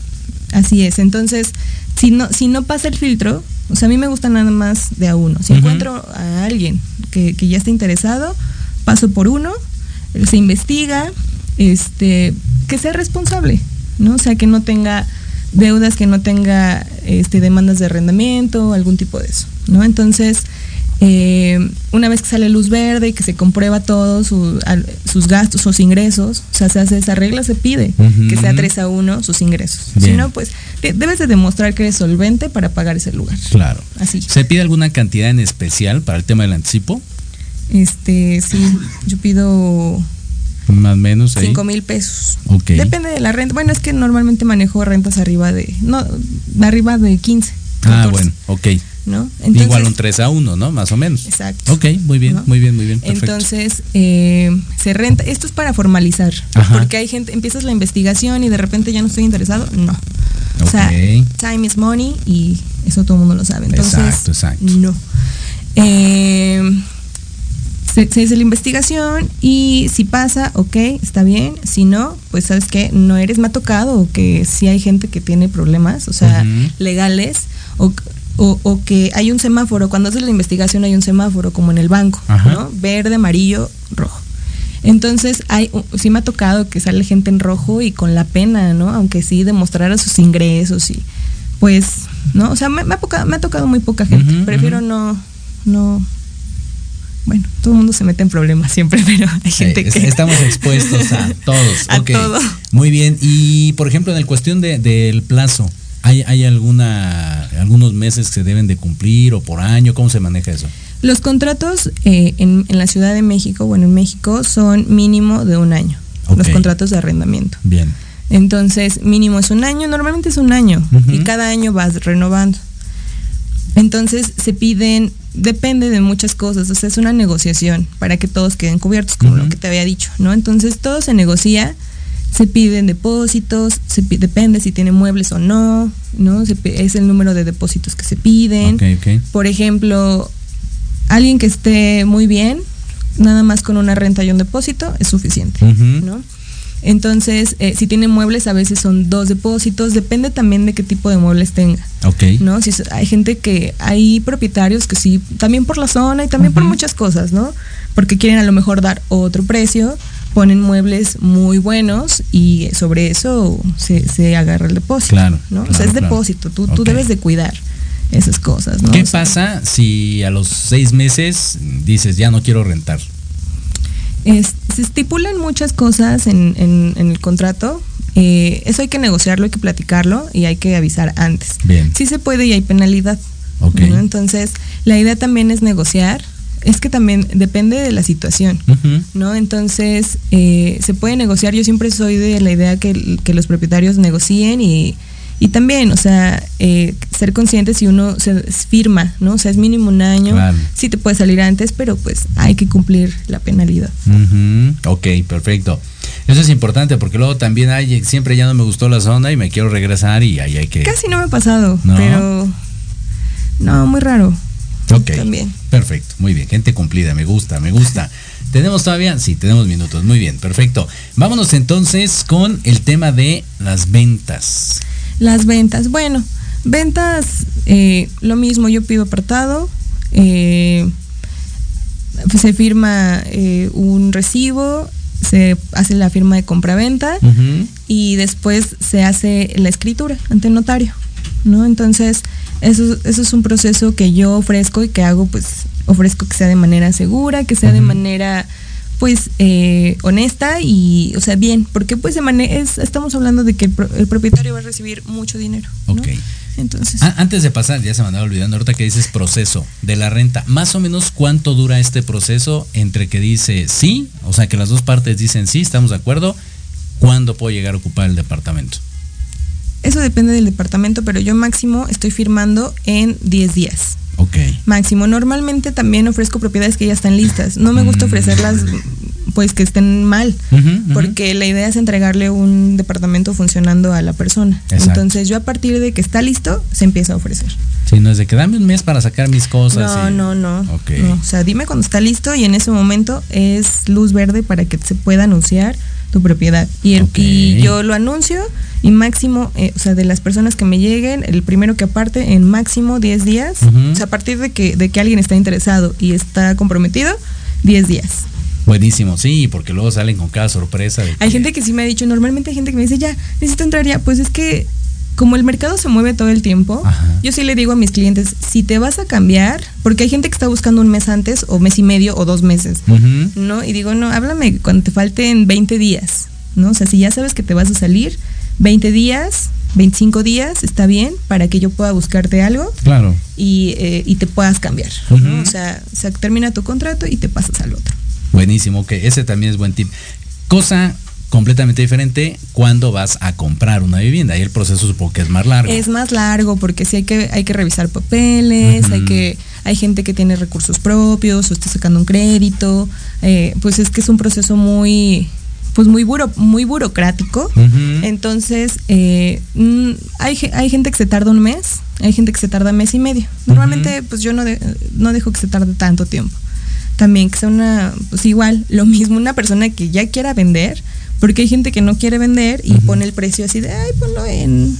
así es, entonces, si no, si no pasa el filtro, o sea, a mí me gusta nada más de a uno, si encuentro a alguien que, que ya está interesado, paso por uno, se investiga, este, que sea responsable, ¿no? O sea, que no tenga deudas que no tenga este, demandas de arrendamiento, algún tipo de eso, ¿no? Entonces, eh, una vez que sale luz verde y que se comprueba todo, sus gastos, sus ingresos, o sea, se hace esa regla, se pide que sea 3 a 1 sus ingresos. Si no, pues debes de demostrar que eres solvente para pagar ese lugar. Claro. Así. ¿Se pide alguna cantidad en especial para el tema del anticipo? Este, sí, yo pido más o menos ahí. 5 mil pesos. Ok. Depende de la renta. Bueno, es que normalmente manejo rentas arriba de, no, arriba de 15. Ah, bueno, ok. ¿No? Igual un 3 a 1, ¿no? Más o menos. Exacto. Ok, muy bien, muy bien, muy bien. Perfecto. Entonces, eh, se renta. Esto es para formalizar. Porque hay gente, empiezas la investigación y de repente ya no estoy interesado. No. O sea, time is money y eso todo el mundo lo sabe. Entonces, exacto, exacto. No. Eh, se, hace la investigación y si pasa, ok, está bien. Si no, pues sabes que no eres, me ha tocado que si hay gente que tiene problemas, o sea, legales, o, o, que hay un semáforo, cuando haces la investigación hay un semáforo como en el banco, ¿no? Verde, amarillo, rojo. Entonces, hay, sí me ha tocado que sale gente en rojo y con la pena, ¿no? Aunque sí demostrara sus ingresos y pues, ¿no? O sea, me, ha, tocado, me ha tocado muy poca gente. Prefiero no, no, bueno, todo el mundo se mete en problemas siempre, pero hay gente que... Estamos expuestos a todos. a todo. Muy bien. Y, por ejemplo, en la cuestión de, del plazo, ¿hay, ¿hay alguna algunos meses que se deben de cumplir o por año? ¿Cómo se maneja eso? Los contratos eh, en, en, la Ciudad de México, bueno, en México, son mínimo de un año. Los contratos de arrendamiento. Bien. Entonces, mínimo es un año, normalmente es un año, y cada año vas renovando. Entonces, se piden depende de muchas cosas, o sea, es una negociación para que todos queden cubiertos, como lo que te había dicho, ¿no? Entonces todo se negocia, se piden depósitos, se depende si tiene muebles o no, ¿no? es el número de depósitos que se piden. Por ejemplo, alguien que esté muy bien, nada más con una renta y un depósito es suficiente, ¿no? Entonces, eh, si tiene muebles, a veces son dos depósitos, depende también de qué tipo de muebles tenga. Ok. ¿No? Si hay gente que, hay propietarios que sí, también por la zona y también por muchas cosas, ¿no? Porque quieren a lo mejor dar otro precio, ponen muebles muy buenos y sobre eso se, se agarra el depósito. Claro, ¿no? o sea, es claro. depósito, tú, debes de cuidar esas cosas, ¿no? ¿Qué O sea, pasa si a los seis meses dices ya no quiero rentar? es- se estipulan muchas cosas en, en- en el contrato. eh, eso hay que negociarlo, hay que platicarlo y hay que avisar antes. Bien. Sí se puede y hay penalidad. Ok. ¿no? Entonces, la idea también es negociar. Es que también depende de la situación. ¿no? Entonces, eh, se puede negociar. Yo siempre soy de la idea que, que los propietarios negocien y, y también, o sea, eh, ser consciente si uno se firma, ¿no? O sea, es mínimo un año. Claro. Sí te puede salir antes, pero pues hay que cumplir la penalidad. Ujú, Ok, perfecto. Eso es importante porque luego también hay, siempre ya no me gustó la zona y me quiero regresar y ahí hay que... Casi no me ha pasado, ¿No? pero no, muy raro. Ok, También. perfecto, muy bien, gente cumplida, me gusta, me gusta. ¿Tenemos todavía? Sí, tenemos minutos, muy bien, perfecto. Vámonos entonces con el tema de las ventas. Las ventas, bueno, ventas, eh, lo mismo, yo pido apartado, eh, se firma eh, un recibo, se hace la firma de compraventa Ujú. y después se hace la escritura ante notario, ¿no? Entonces, eso, eso es un proceso que yo ofrezco y que hago, pues, ofrezco que sea de manera segura, que sea de manera, pues, eh, honesta y, o sea, bien, porque pues de mane- es, estamos hablando de que el, pro- el propietario va a recibir mucho dinero, ¿no? Ok. Entonces, antes de pasar, ya se me andaba olvidando, ahorita que dices proceso de la renta, más o menos cuánto dura este proceso entre que dice sí, o sea que las dos partes dicen sí, estamos de acuerdo, ¿cuándo puedo llegar a ocupar el departamento? Eso depende del departamento, pero yo máximo estoy firmando en 10 días. Ok. Máximo. Normalmente también ofrezco propiedades que ya están listas. No me gusta Mm. ofrecerlas pues que estén mal, porque la idea es entregarle un departamento funcionando a la persona. Exacto. Entonces yo a partir de que está listo, se empieza a ofrecer. Sí, no es de que dame un mes para sacar mis cosas. No, y- no, no, Ok. no. O sea, dime cuando está listo y en ese momento es luz verde para que se pueda anunciar tu propiedad. Y, el, y yo lo anuncio y máximo, eh, o sea, de las personas que me lleguen, el primero que aparte en máximo 10 días. O sea, a partir de que, de que alguien está interesado y está comprometido, 10 días. Buenísimo, sí, porque luego salen con cada sorpresa. de Hay gente que sí me ha dicho, normalmente hay gente que me dice, ya, necesito entrar ya. Pues es que como el mercado se mueve todo el tiempo, Ajá. yo sí le digo a mis clientes, si te vas a cambiar, porque hay gente que está buscando un mes antes o mes y medio o dos meses. ¿no? Y digo, no, háblame cuando te falten 20 días, ¿no? O sea, si ya sabes que te vas a salir, 20 días, 25 días, está bien, para que yo pueda buscarte algo Claro. y, eh, y te puedas cambiar, ¿no? O sea, se termina tu contrato y te pasas al otro. Buenísimo, ok, ese también es buen tip. Cosa completamente diferente cuando vas a comprar una vivienda. Ahí el proceso supongo que es más largo. Es más largo porque sí hay que, hay que revisar papeles, hay que, hay gente que tiene recursos propios o está sacando un crédito, eh, pues es que es un proceso muy, pues muy buro, muy burocrático. Entonces, eh, mm, hay, hay gente que se tarda un mes, hay gente que se tarda mes y medio. Normalmente, pues yo no, de- no dejo que se tarde tanto tiempo. También que sea una, pues igual, lo mismo, una persona que ya quiera vender, porque hay gente que no quiere vender y pone el precio así de, ay, ponlo en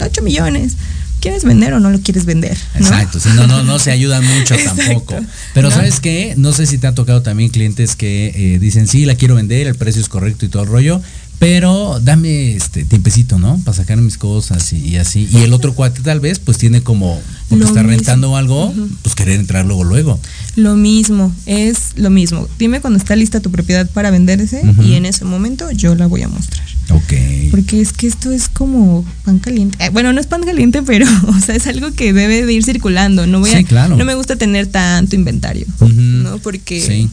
8 millones. ¿Quieres vender o no lo quieres vender? ¿no? Exacto, sí, no, no, no se ayudan mucho tampoco. Pero ¿No? ¿sabes qué? No sé si te ha tocado también clientes que eh, dicen, sí, la quiero vender, el precio es correcto y todo el rollo, pero dame este tiempecito, ¿no? Para sacar mis cosas y, y así. Y el otro cuate tal vez, pues tiene como, porque Lo está mismo. rentando algo, pues querer entrar luego, luego. Lo mismo, es lo mismo. Dime cuando está lista tu propiedad para venderse y en ese momento yo la voy a mostrar. Ok. Porque es que esto es como pan caliente. Eh, bueno, no es pan caliente, pero o sea, es algo que debe de ir circulando. No voy Sí, a, claro. no me gusta tener tanto inventario. ¿no? Porque Sí.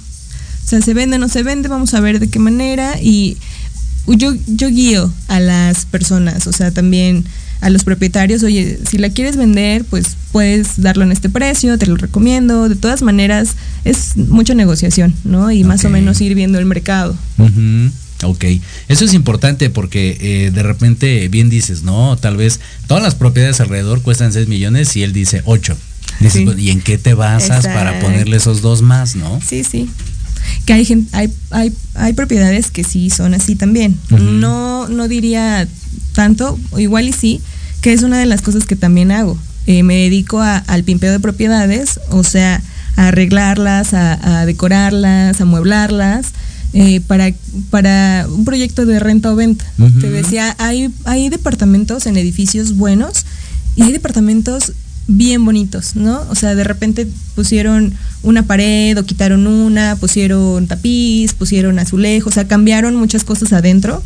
o sea, se vende, no se vende, vamos a ver de qué manera y yo yo guío a las personas, o sea, también a los propietarios, oye, si la quieres vender, pues puedes darlo en este precio, te lo recomiendo. De todas maneras, es mucha negociación, ¿no? Y más o menos ir viendo el mercado. Ujú, Ok, eso es importante porque eh, de repente bien dices, no, tal vez todas las propiedades alrededor cuestan 6 millones y él dice 8. Dices, Sí. "Pues, ¿y en qué te basas para ponerle esos dos más, no? Sí, sí. Que hay, hay, hay, hay propiedades que sí son así también. No, no diría tanto, igual y sí, que es una de las cosas que también hago. Eh, me dedico a- al pimpeo de propiedades, o sea, a arreglarlas, a, a decorarlas, a mueblarlas. eh, para, para un proyecto de renta o venta. Te decía, hay, hay departamentos en edificios buenos y hay departamentos bien bonitos, ¿no? O sea, de repente pusieron una pared o quitaron una, pusieron tapiz, pusieron azulejo, o sea, cambiaron muchas cosas adentro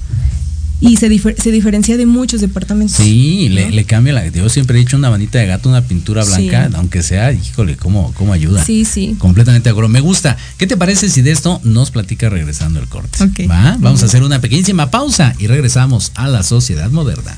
y se, se diferencia de muchos departamentos. Sí, le, cambia la. Yo siempre he dicho una manita de gato, una pintura blanca, aunque sea, híjole, cómo, cómo ayuda. Sí, sí. Completamente de acuerdo. Me gusta. ¿Qué te parece si de esto nos platica regresando el corte? ¿Va? Vamos a hacer una pequeñísima pausa y regresamos a la sociedad moderna.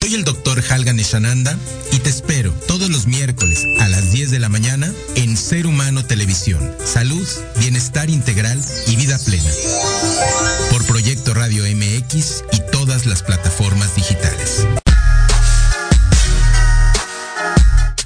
Soy el doctor Halgan Eshananda y te espero todos los miércoles a las 10 de la mañana en Ser Humano Televisión. Salud, bienestar integral y vida plena. Por Proyecto Radio MX y todas las plataformas digitales.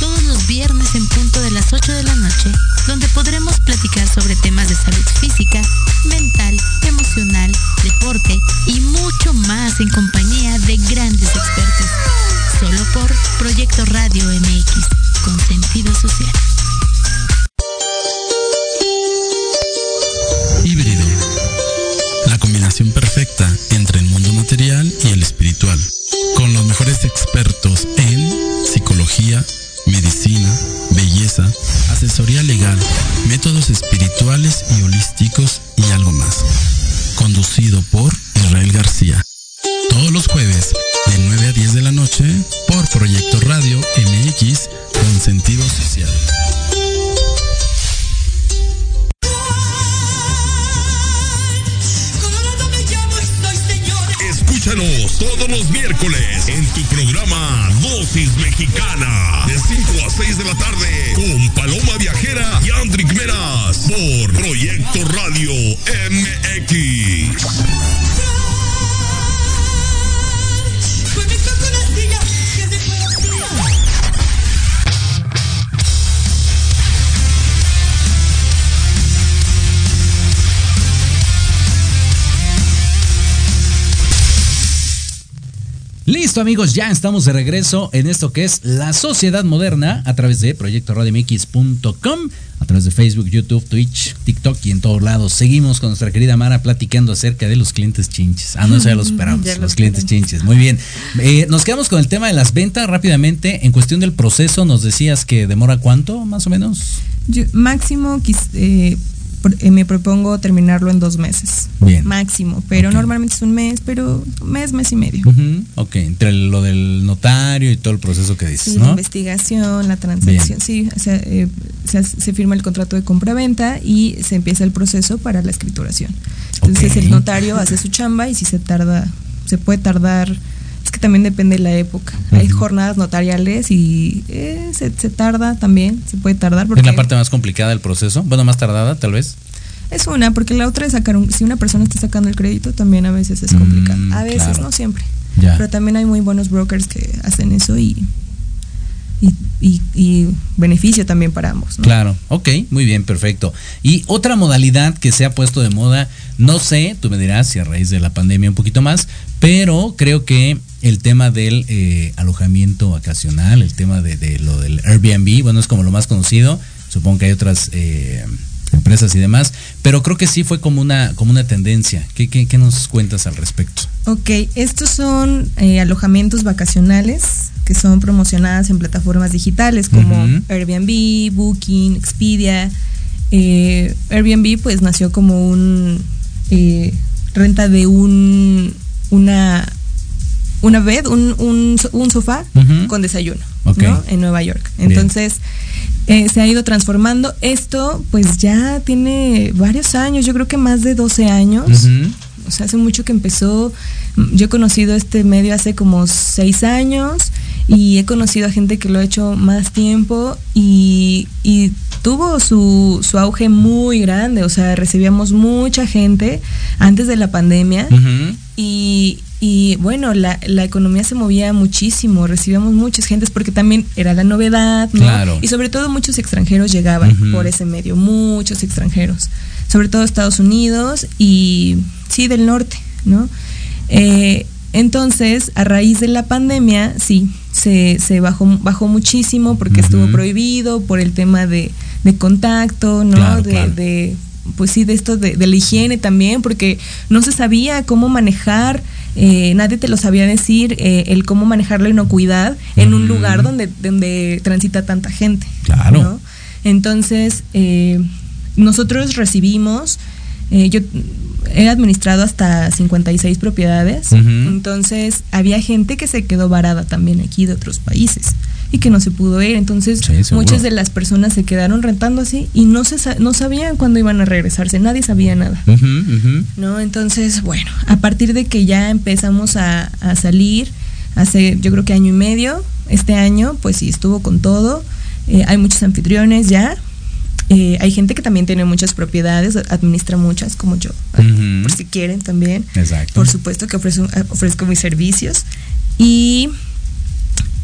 todos los viernes en punto de las 8 de la noche, donde podremos platicar sobre temas de salud física, mental, emocional, deporte y mucho más en compañía de grandes expertos. Solo por Proyecto Radio MX, con sentido social. Híbrido. La combinación perfecta entre el mundo material y el espiritual. Legal, métodos espirituales y holísticos Listo amigos, ya estamos de regreso en esto que es la sociedad moderna a través de proyectoradiomx.com, a través de Facebook, YouTube, Twitch, TikTok y en todos lados. Seguimos con nuestra querida Mara platicando acerca de los clientes chinches. Ah, no, eso ya lo esperamos, los, clientes chinches. Muy bien. Eh, nos quedamos con el tema de las ventas rápidamente. En cuestión del proceso, nos decías que demora cuánto, más o menos. máximo, eh, eh, me propongo terminarlo en dos meses. Bien. Máximo. Pero normalmente es un mes, pero mes, mes y medio. Ok, entre lo del notario y todo el proceso que dices, La investigación, la transacción. Sí, o sea, eh, se, firma el contrato de compra-venta y se empieza el proceso para la escrituración. Entonces el notario hace su chamba y si se tarda, se puede tardar es que también depende de la época. Hay jornadas notariales y eh, se, tarda también, se puede tardar. Porque ¿Es la parte más complicada del proceso? Bueno, más tardada tal vez. Es una, porque la otra es sacar un, si una persona está sacando el crédito también a veces es complicado. Mm, a veces, no siempre. Pero también hay muy buenos brokers que hacen eso y, y, y, beneficio también para ambos. Claro, ok, muy bien, perfecto. Y otra modalidad que se ha puesto de moda, no sé, tú me dirás si a raíz de la pandemia un poquito más, pero creo que el tema del eh, alojamiento vacacional, el tema de, lo del Airbnb, bueno, es como lo más conocido, supongo que hay otras eh, empresas y demás, pero creo que sí fue como una, como una tendencia. ¿Qué, qué, nos cuentas al respecto? Ok, estos son eh, alojamientos vacacionales que son promocionadas en plataformas digitales como Airbnb, Booking, Expedia. Airbnb pues nació como un renta de un una una bed, un, un, un sofá con desayuno. ¿no? En Nueva York. Entonces, eh, se ha ido transformando. Esto, pues ya tiene varios años, yo creo que más de 12 años. O sea, hace mucho que empezó. Yo he conocido este medio hace como seis años y he conocido a gente que lo ha hecho más tiempo y, y tuvo su, su auge muy grande. O sea, recibíamos mucha gente antes de la pandemia. Y, y, bueno, la, la economía se movía muchísimo, recibíamos muchas gentes porque también era la novedad, ¿no? Claro. Y sobre todo muchos extranjeros llegaban por ese medio, muchos extranjeros, sobre todo Estados Unidos y sí del norte, ¿no? Eh, entonces, a raíz de la pandemia, sí, se, se bajó, bajó muchísimo porque estuvo prohibido por el tema de, de contacto, ¿no? Claro, de, claro. de, pues sí, de esto de, de la higiene también, porque no se sabía cómo manejar, eh, nadie te lo sabía decir, eh, el cómo manejar la inocuidad en un Ujú. lugar donde, donde transita tanta gente. Claro. ¿no? Entonces, eh, nosotros recibimos, eh, yo he administrado hasta 56 propiedades, Ujú. entonces había gente que se quedó varada también aquí de otros países y que no se pudo ir, entonces Sí, muchas de las personas se quedaron rentando así y no, se, no sabían cuándo iban a regresarse, nadie sabía nada. ¿no? Entonces, bueno, a partir de que ya empezamos a, a salir, hace yo creo que año y medio, este año, pues sí, estuvo con todo. Eh, hay muchos anfitriones ya. Eh, hay gente que también tiene muchas propiedades, administra muchas, como yo, por si quieren también. Exacto. Por supuesto que ofrezco, ofrezco mis servicios. Y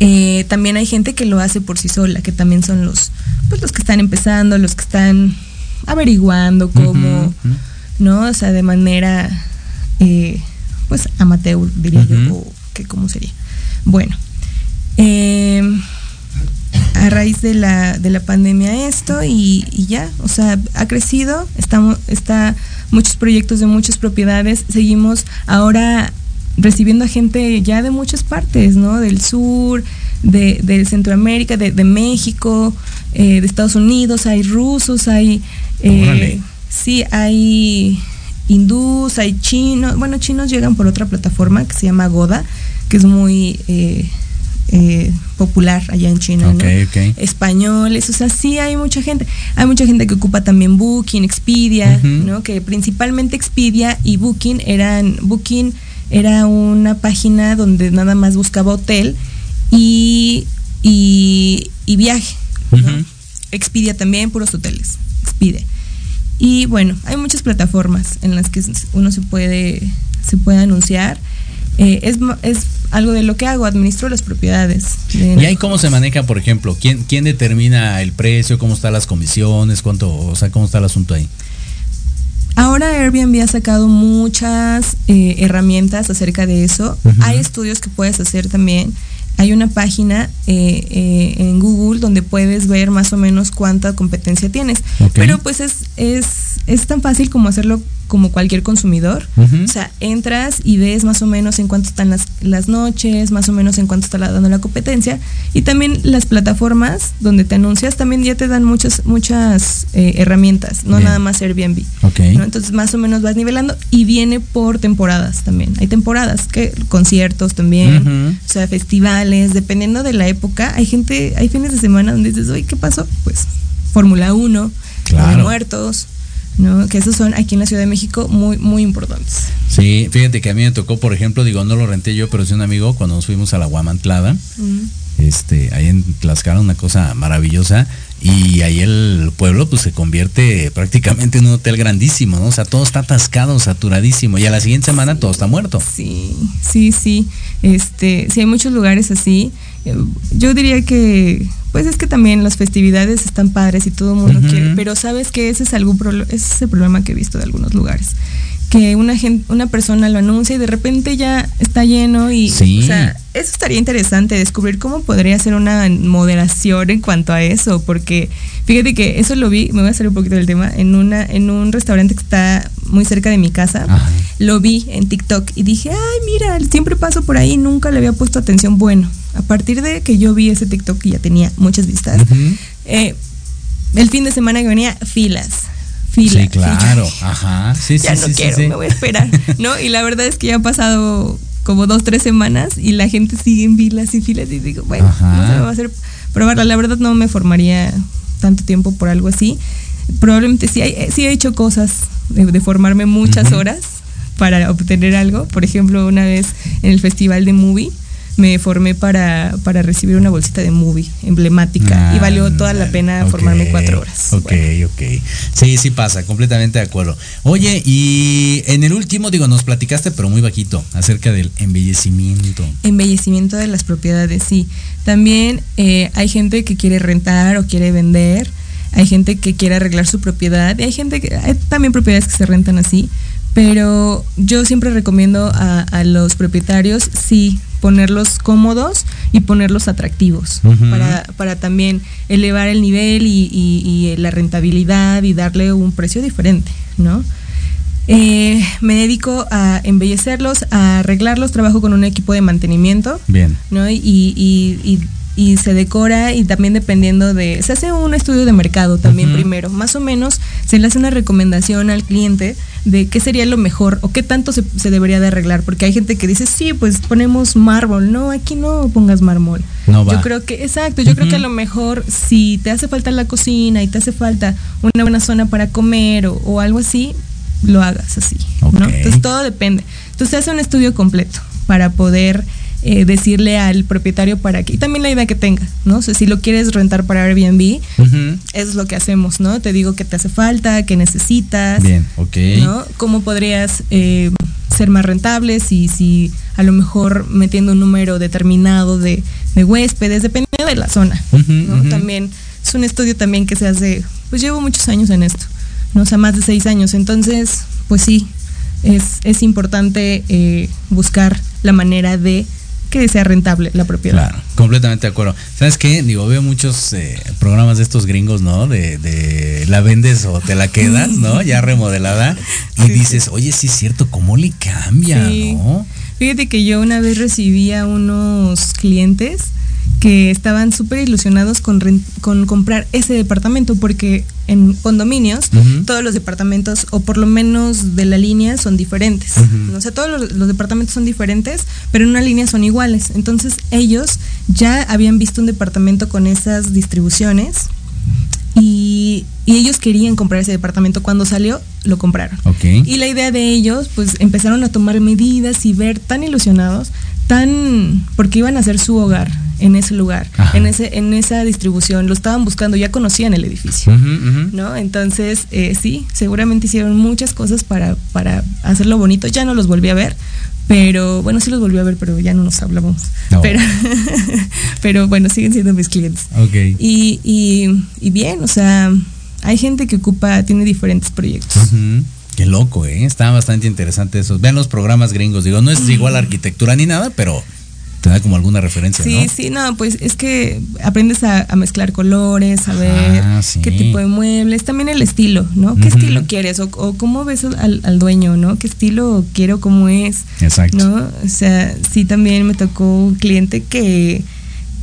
eh, también hay gente que lo hace por sí sola, que también son los, pues los que están empezando, los que están averiguando cómo. ¿no? O sea, de manera, eh, pues, amateur, diría yo, o que cómo sería. Bueno, eh, a raíz de la, de la pandemia esto y, y ya, o sea, ha crecido, estamos, está muchos proyectos de muchas propiedades, seguimos ahora recibiendo a gente ya de muchas partes, ¿no? Del sur, de, de Centroamérica, de, de México, eh, de Estados Unidos, hay rusos, hay... eh, sí, hay hindús, hay chinos, bueno, chinos llegan por otra plataforma que se llama Goda, que es muy eh, eh, popular allá en China, Ok, ¿no? ok. Españoles, o sea, sí hay mucha gente. Hay mucha gente que ocupa también Booking, Expedia. ¿no? Que principalmente Expedia y Booking eran, Booking era una página donde nada más buscaba hotel y, y, y viaje. Expedia también, puros hoteles, Expedia. Y bueno, hay muchas plataformas en las que uno se puede, se puede anunciar. Eh, es algo de lo que hago, administro las propiedades. de- ¿Y ahí cómo se maneja, por ejemplo? ¿Quién, ¿Quién determina el precio? ¿Cómo están las comisiones? ¿Cuánto? O sea, ¿cómo está el asunto ahí? Ahora Airbnb ha sacado muchas eh, herramientas acerca de eso. Ujú. Hay estudios que puedes hacer también. Hay una página eh, eh, en Google donde puedes ver más o menos cuánta competencia tienes. Pero pues es, es, es tan fácil como hacerlo como cualquier consumidor. O sea, entras y ves más o menos en cuánto están las, las noches, más o menos en cuánto está la- dando la competencia. Y también las plataformas donde te anuncias también ya te dan muchas, muchas eh, herramientas, no Bien. nada más Airbnb. Entonces más o menos vas nivelando y viene por temporadas también. Hay temporadas, que conciertos también, o sea, festivales, dependiendo de la época. Hay gente, hay fines de semana donde dices, oye, ¿qué pasó? Pues Fórmula 1, Claro. Día de Muertos, ¿no? Que esos son aquí en la Ciudad de México muy, muy importantes. Sí, fíjate que a mí me tocó, por ejemplo, digo, no lo renté yo, pero sí un amigo cuando nos fuimos a la Guamantlada, este, ahí en Tlaxcala, una cosa maravillosa, y ahí el pueblo pues se convierte prácticamente en un hotel grandísimo, ¿no? O sea, todo está atascado, saturadísimo, y a la siguiente semana todo está muerto. Sí, sí, sí. Este, sí hay muchos lugares así. Yo diría que, pues es que también las festividades están padres y todo el mundo quiere, pero sabes que ese es algún ese es el problema que he visto de algunos lugares. Que una gente, una persona lo anuncia y de repente ya está lleno y Sí. o sea, eso estaría interesante descubrir cómo podría ser una moderación en cuanto a eso, porque fíjate que eso lo vi, me voy a salir un poquito del tema, en una en un restaurante que está muy cerca de mi casa Ajá. lo vi en TikTok y dije, ay, mira, siempre paso por ahí, nunca le había puesto atención. Bueno, a partir de que yo vi ese TikTok y ya tenía muchas vistas, eh, el fin de semana que venía, filas. Filas. Sí, yo claro. Ajá. Sí, ya sí, no sí, quiero, me voy a esperar. ¿No? Y la verdad es que ya han pasado como dos, tres semanas y la gente sigue en filas y filas y digo, bueno, Ajá. no se me va a hacer probarla. La verdad no me formaría tanto tiempo por algo así. Probablemente sí, hay, sí he hecho cosas de, de formarme muchas horas para obtener algo. Por ejemplo, una vez en el festival de movie me formé para, para recibir una bolsita de movie emblemática y valió toda la pena Ah, formarme cuatro horas. Ok, ok. Sí, sí pasa, completamente de acuerdo. Oye, y en el último, digo, nos platicaste, pero muy bajito, acerca del embellecimiento. Embellecimiento de las propiedades, sí. También eh, hay gente que quiere rentar o quiere vender, hay gente que quiere arreglar su propiedad y hay gente que hay también propiedades que se rentan así, pero yo siempre recomiendo a, a los propietarios sí ponerlos cómodos y ponerlos atractivos para, para también elevar el nivel y, y- y la rentabilidad y darle un precio diferente, ¿no? Eh, me dedico a embellecerlos, a arreglarlos, trabajo con un equipo de mantenimiento, Bien. ¿no? Y, y- y- se decora y también dependiendo de... Se hace un estudio de mercado también primero, más o menos se le hace una recomendación al cliente de qué sería lo mejor o qué tanto se, se debería de arreglar, porque hay gente que dice, sí, pues ponemos mármol, no, aquí no pongas mármol. No va. Yo creo que, exacto, yo creo que a lo mejor si te hace falta la cocina y te hace falta una buena zona para comer o, o algo así, lo hagas así, ¿no? Entonces todo depende. Entonces se hace un estudio completo para poder eh, decirle al propietario para que, y también la idea que tenga, ¿no? O sea, si lo quieres rentar para Airbnb, eso es lo que hacemos, ¿no? Te digo que te hace falta, que necesitas. Bien, ok. ¿no? ¿Cómo podrías eh, ser más rentable si, si a lo mejor metiendo un número determinado de, de huéspedes, dependiendo de la zona, ¿no? También es un estudio también que se hace, pues llevo muchos años en esto, ¿no? O sea, más de seis años. Entonces, pues sí, es, es importante eh, buscar la manera de que sea rentable la propiedad. Claro, completamente de acuerdo. ¿Sabes qué? Digo, veo muchos eh, programas de estos gringos, ¿no? De, de la vendes o te la quedas, ¿no? Ya remodelada. Y dices, oye, sí es cierto, ¿cómo le cambia, Sí. no? Fíjate que yo una vez recibí a unos clientes que estaban súper ilusionados con, con comprar ese departamento porque en condominios todos los departamentos o por lo menos de la línea son diferentes. Ujú. ¿no? O sea, todos los, los departamentos son diferentes, pero en una línea son iguales. Entonces ellos ya habían visto un departamento con esas distribuciones y, y ellos querían comprar ese departamento. Cuando salió, lo compraron. Y la idea de ellos, pues empezaron a tomar medidas y ver tan ilusionados, tan. porque iban a hacer su hogar en ese lugar, Ajá. en, ese, en esa distribución, lo estaban buscando, ya conocían el edificio. ¿No? Entonces, eh, sí, seguramente hicieron muchas cosas para, para hacerlo bonito. Ya no los volví a ver, pero bueno, sí los volví a ver, pero ya no nos hablamos. No. Pero, pero bueno, siguen siendo mis clientes. Ok. Y, y, y bien, o sea, hay gente que ocupa, tiene diferentes proyectos. Qué loco, ¿eh? Está bastante interesante eso. Vean los programas gringos. Digo, no es igual a arquitectura ni nada, pero te da como alguna referencia, Sí, ¿no? sí, no, pues es que aprendes a, a mezclar colores, a ver sí. qué tipo de muebles, también el estilo, ¿no? ¿Qué estilo quieres? O, o cómo ves al, al dueño, ¿no? ¿Qué estilo quiero, cómo es? Exacto. ¿No? O sea, sí también me tocó un cliente que,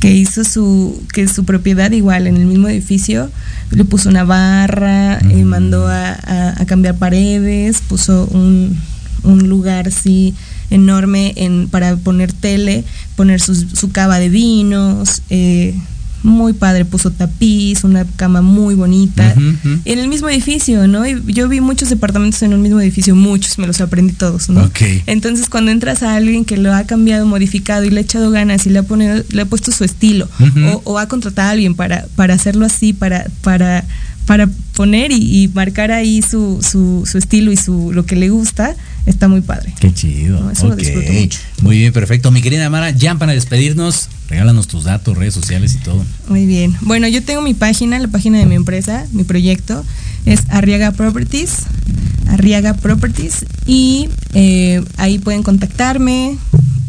que hizo su, que su propiedad igual en el mismo edificio, le puso una barra, eh, mandó a, a- a cambiar paredes, puso un, un lugar así enorme en, para poner tele, poner sus- su cava de vinos, eh, muy padre, puso tapiz, una cama muy bonita. En el mismo edificio, ¿no? Y yo vi muchos departamentos en un mismo edificio, muchos, me los aprendí todos, ¿no? Ok. Entonces cuando entras a alguien que lo ha cambiado, modificado y le ha echado ganas y le ha, ponido, le ha puesto su estilo o, o ha contratado a alguien para, para hacerlo así, para, para, para poner y, y marcar ahí su, su, su estilo y su lo que le gusta, está muy padre. Qué chido. No, eso lo Ok. disfruto mucho. Muy bien, perfecto. Mi querida Mara, ya para despedirnos, regálanos tus datos, redes sociales y todo. Muy bien. Bueno, yo tengo mi página, la página de mi empresa, mi proyecto es Arriaga Properties, Arriaga Properties y eh, ahí pueden contactarme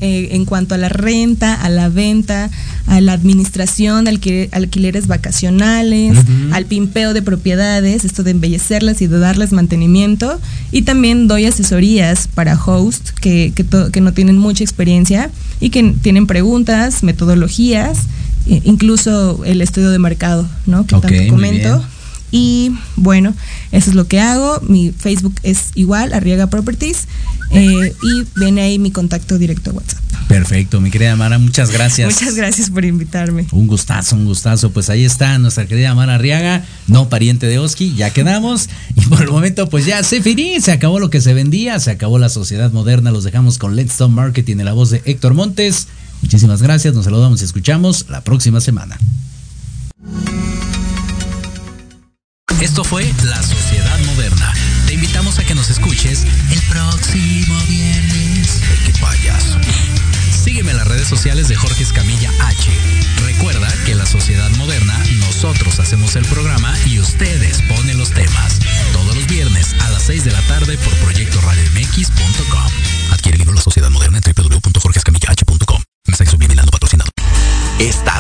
eh, en cuanto a la renta, a la venta, a la administración de alquiler- alquileres vacacionales, al pimpeo de propiedades, esto de embellecerlas y de darles mantenimiento. Y también doy asesorías para host que, que, no tienen mucha experiencia y que tienen preguntas, metodologías, e- incluso el estudio de mercado, ¿no? Que tanto comento. Y bueno, eso es lo que hago. Mi Facebook es igual, Arriaga Properties. Eh, y viene ahí mi contacto directo a WhatsApp. Perfecto, mi querida Mara, muchas gracias. Muchas gracias por invitarme. Un gustazo, un gustazo. Pues ahí está nuestra querida Mara Arriaga, no pariente de Oski, ya quedamos. Y por el momento, pues ya se finí, se acabó lo que se vendía, se acabó la sociedad moderna. Los dejamos con Let's Stop Marketing en la voz de Héctor Montes. Muchísimas gracias, nos saludamos y escuchamos la próxima semana. Esto fue La Sociedad Moderna. Te invitamos a que nos escuches el próximo viernes. ¡Qué payaso! Sígueme en las redes sociales de Jorge Escamilla H. Recuerda que la sociedad moderna, nosotros hacemos el programa y ustedes ponen los temas. Todos los viernes a las 6 de la tarde por proyectoradiomx.com. Adquiere el libro La Sociedad Moderna en www.jorgescamillah.com. Mensaje subliminal patrocinado.